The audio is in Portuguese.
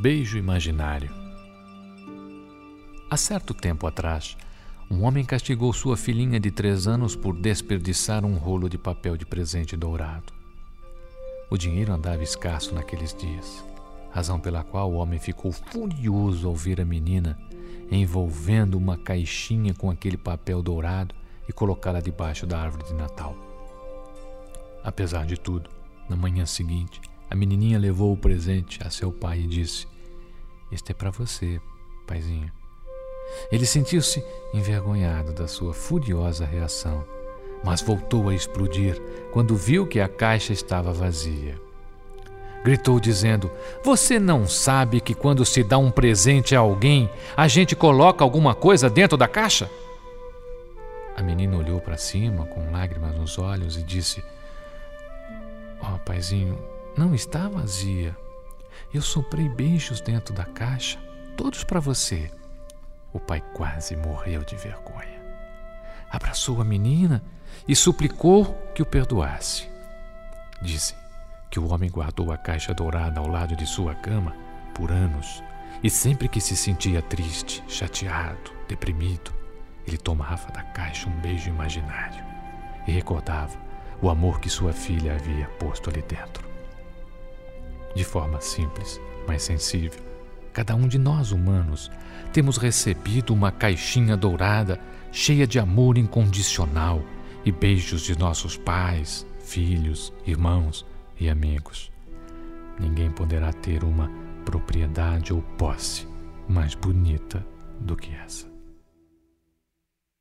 Beijo imaginário. Há certo tempo atrás, um homem castigou sua filhinha de três anos por desperdiçar um rolo de papel de presente dourado. O dinheiro andava escasso naqueles dias, razão pela qual o homem ficou furioso ao ver a menina envolvendo uma caixinha com aquele papel dourado e colocá-la debaixo da árvore de Natal. Apesar de tudo, na manhã seguinte, a menininha levou o presente a seu pai e disse: Este é para você, paizinho. Ele sentiu-se envergonhado da sua furiosa reação, mas voltou a explodir quando viu que a caixa estava vazia. Gritou dizendo: Você não sabe que quando se dá um presente a alguém, a gente coloca alguma coisa dentro da caixa? A menina olhou para cima com lágrimas nos olhos e disse: oh, paizinho, não está vazia. Eu soprei beijos dentro da caixa, todos para você. O pai quase morreu de vergonha. Abraçou a menina e suplicou que o perdoasse. Dizem que o homem guardou a caixa dourada ao lado de sua cama por anos e sempre que se sentia triste, chateado, deprimido, ele tomava da caixa um beijo imaginário e recordava o amor que sua filha havia posto ali dentro. De forma simples, mas sensível, cada um de nós humanos temos recebido uma caixinha dourada cheia de amor incondicional e beijos de nossos pais, filhos, irmãos e amigos. Ninguém poderá ter uma propriedade ou posse mais bonita do que essa.